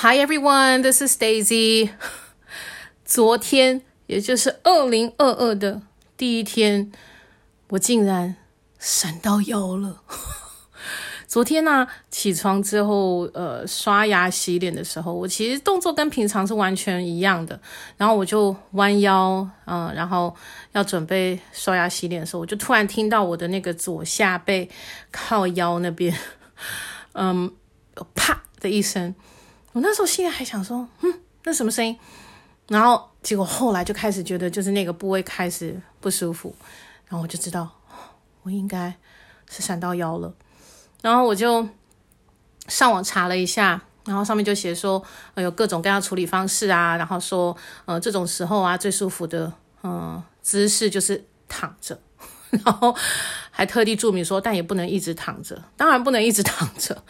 Hi everyone, this is Daisy。昨天，也就是二零二二的第一天，我竟然闪到腰了。昨天呢、起床之后，呃，刷牙洗脸的时候，我其实动作跟平常是完全一样的。然后我就弯腰，嗯、然后要准备刷牙洗脸的时候，我就突然听到我的那个左下背靠腰那边，嗯，啪的一声。我那时候心里还想说，嗯，那什么声音？然后结果后来就开始觉得，就是那个部位开始不舒服，然后我就知道，我应该是闪到腰了。然后我就上网查了一下，然后上面就写说，有各种各样处理方式啊，然后说，呃，这种时候啊，最舒服的，嗯、姿势就是躺着，然后还特地注明说，但也不能一直躺着，当然不能一直躺着，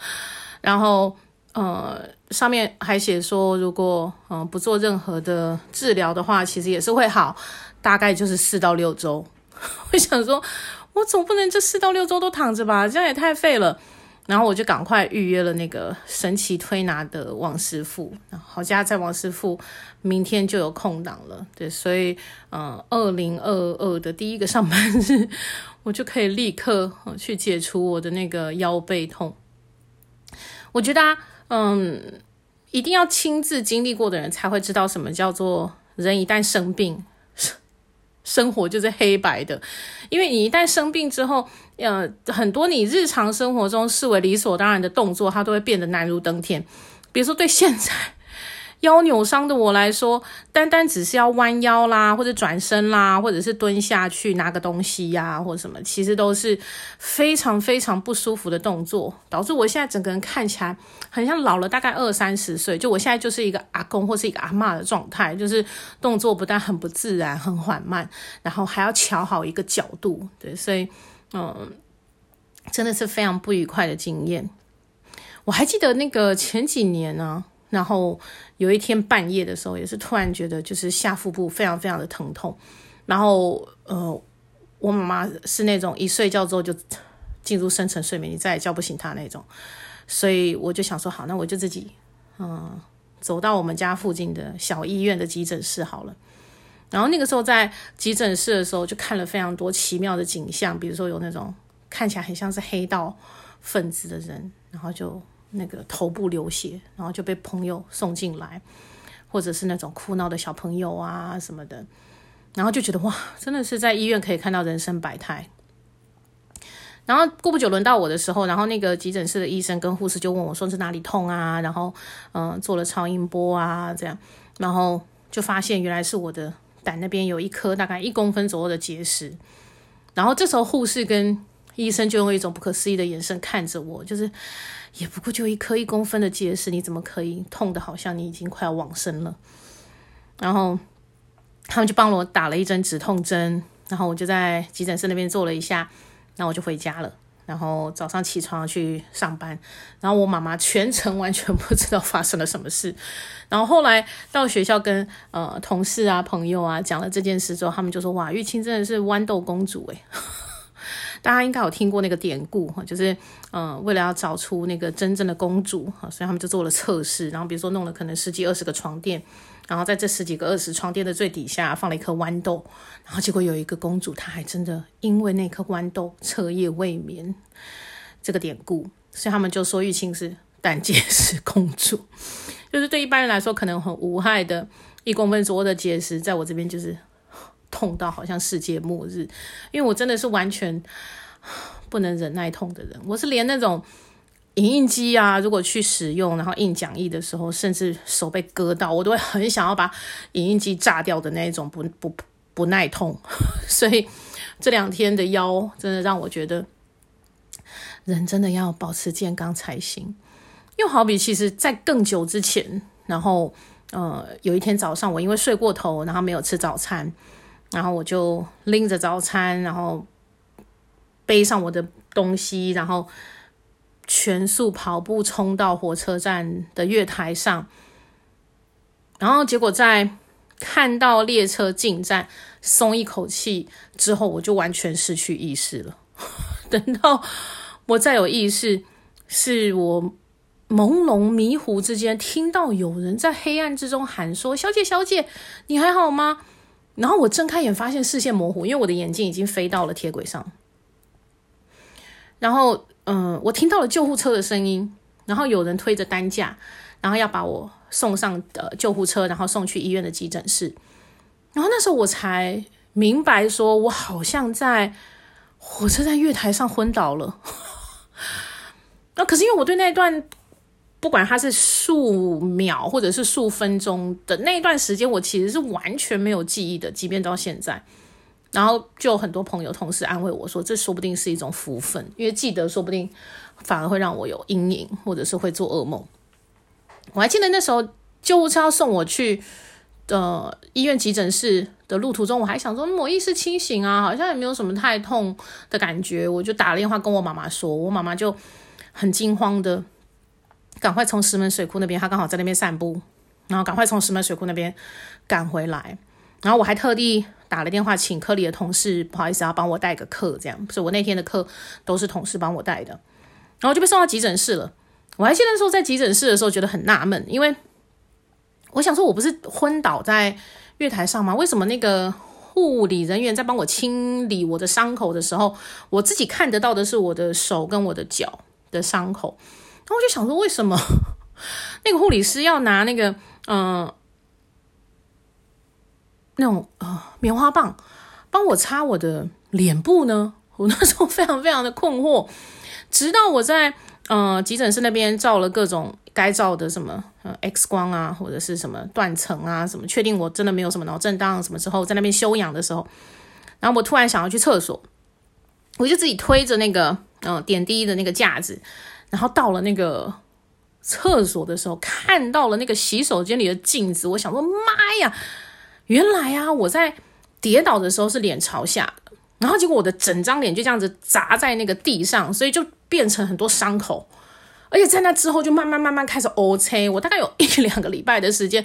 然后。呃，上面还写说，如果嗯、呃、不做任何的治疗的话，其实也是会好，大概就是四到六周。我想说，我总不能这四到六周都躺着吧，这样也太废了。然后我就赶快预约了那个神奇推拿的王师傅，好家在王师傅明天就有空档了。对，所以嗯，二零二二的第一个上班日，我就可以立刻去解除我的那个腰背痛。我觉得啊。嗯，一定要亲自经历过的人才会知道什么叫做人一旦生病，生 生活就是黑白的。因为你一旦生病之后，呃，很多你日常生活中视为理所当然的动作，它都会变得难如登天。比如说，对现在。腰扭伤的我来说，单单只是要弯腰啦，或者转身啦，或者是蹲下去拿个东西呀、或者什么，其实都是非常非常不舒服的动作，导致我现在整个人看起来很像老了大概二三十岁。就我现在就是一个阿公或是一个阿嬷的状态，就是动作不但很不自然、很缓慢，然后还要乔好一个角度。对，所以嗯，真的是非常不愉快的经验。我还记得那个前几年呢、然后有一天半夜的时候，也是突然觉得就是下腹部非常非常的疼痛。然后呃，我妈妈是那种一睡觉之后就进入深层睡眠，你再也叫不醒她那种。所以我就想说，好，那我就自己嗯、走到我们家附近的小医院的急诊室好了。然后那个时候在急诊室的时候，就看了非常多奇妙的景象，比如说有那种看起来很像是黑道分子的人，然后就。那个头部流血，然后就被朋友送进来，或者是那种哭闹的小朋友啊什么的，然后就觉得哇，真的是在医院可以看到人生百态。然后过不久轮到我的时候，然后那个急诊室的医生跟护士就问我说是哪里痛啊？然后嗯、做了超音波啊这样，然后就发现原来是我的胆那边有一颗大概一公分左右的结石。然后这时候护士跟医生就用一种不可思议的眼神看着我，就是。也不过就一颗一公分的结石，你怎么可以痛得好像你已经快要往生了？然后他们就帮我打了一针止痛针，然后我就在急诊室那边坐了一下，然后我就回家了。然后早上起床去上班，然后我妈妈全程完全不知道发生了什么事。然后后来到学校跟呃同事啊朋友啊讲了这件事之后，他们就说：“哇，玉清真的是豌豆公主诶。”大家应该有听过那个典故哈，就是嗯、呃，为了要找出那个真正的公主哈，所以他们就做了测试，然后比如说弄了可能十几二十个床垫，然后在这十几个二十床垫的最底下放了一颗豌豆，然后结果有一个公主，她还真的因为那颗豌豆彻夜未眠。这个典故，所以他们就说玉清是胆结石公主，就是对一般人来说可能很无害的一公分左右的结石，在我这边就是。痛到好像世界末日，因为我真的是完全 不能忍耐痛的人。我是连那种影印机啊，如果去使用，然后印讲义的时候，甚至手被割到，我都会很想要把影印机炸掉的那一种不不不耐痛。所以这两天的腰真的让我觉得，人真的要保持健康才行。又好比其实在更久之前，然后呃有一天早上，我因为睡过头，然后没有吃早餐。然后我就拎着早餐，然后背上我的东西，然后全速跑步冲到火车站的月台上。然后结果在看到列车进站，松一口气之后，我就完全失去意识了。等到我再有意识，是我朦胧迷糊之间，听到有人在黑暗之中喊说：“小姐，小姐，你还好吗？”然后我睁开眼，发现视线模糊，因为我的眼镜已经飞到了铁轨上。然后，嗯、我听到了救护车的声音，然后有人推着担架，然后要把我送上的救护车，然后送去医院的急诊室。然后那时候我才明白，说我好像在火车站月台上昏倒了。那可是因为我对那段。不管它是数秒或者是数分钟的那一段时间，我其实是完全没有记忆的，即便到现在。然后就很多朋友、同事安慰我说：“这说不定是一种福分，因为记得说不定反而会让我有阴影，或者是会做噩梦。”我还记得那时候救护车要送我去的、呃、医院急诊室的路途中，我还想说我意识清醒啊，好像也没有什么太痛的感觉，我就打了电话跟我妈妈说，我妈妈就很惊慌的。赶快从石门水库那边，他刚好在那边散步，然后赶快从石门水库那边赶回来。然后我还特地打了电话请科里的同事，不好意思要帮我带个课，这样，所以我那天的课都是同事帮我带的。然后就被送到急诊室了。我还记得那时候在急诊室的时候觉得很纳闷，因为我想说我不是昏倒在月台上吗？为什么那个护理人员在帮我清理我的伤口的时候，我自己看得到的是我的手跟我的脚的伤口？然后我就想说，为什么 那个护理师要拿那个嗯、呃、那种呃棉花棒帮我擦我的脸部呢？我那时候非常非常的困惑，直到我在呃急诊室那边照了各种该照的什么呃 X 光啊，或者是什么断层啊，什么确定我真的没有什么脑震荡什么之后，在那边休养的时候，然后我突然想要去厕所，我就自己推着那个嗯、呃、点滴的那个架子。然后到了那个厕所的时候，看到了那个洗手间里的镜子，我想说：“妈呀，原来啊，我在跌倒的时候是脸朝下的，然后结果我的整张脸就这样子砸在那个地上，所以就变成很多伤口，而且在那之后就慢慢慢慢开始乌青，我大概有一两个礼拜的时间，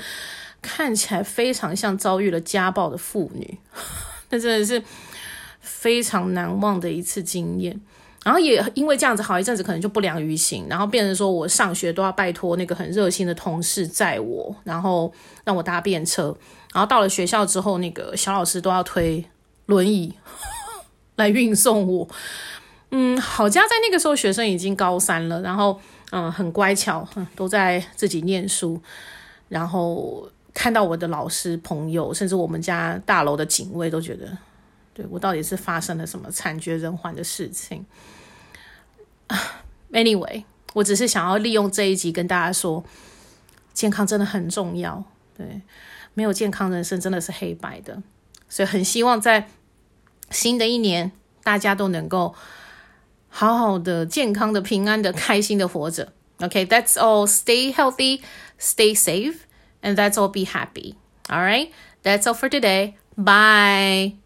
看起来非常像遭遇了家暴的妇女，那真的是非常难忘的一次经验。”然后也因为这样子，好一阵子可能就不良于行，然后变成说我上学都要拜托那个很热心的同事载我，然后让我搭便车，然后到了学校之后，那个小老师都要推轮椅 来运送我。嗯，好家在那个时候学生已经高三了，然后嗯很乖巧，都在自己念书，然后看到我的老师朋友，甚至我们家大楼的警卫都觉得。对，我到底是发生了什么惨绝人寰的事情？Anyway，我只是想要利用这一集跟大家说，健康真的很重要。对，没有健康，人生真的是黑白的。所以很希望在新的一年，大家都能够好好的、健康的、平安的、开心的活着。OK，that's all. Stay healthy, stay safe, and that's all. Be happy. All right, that's all for today. Bye.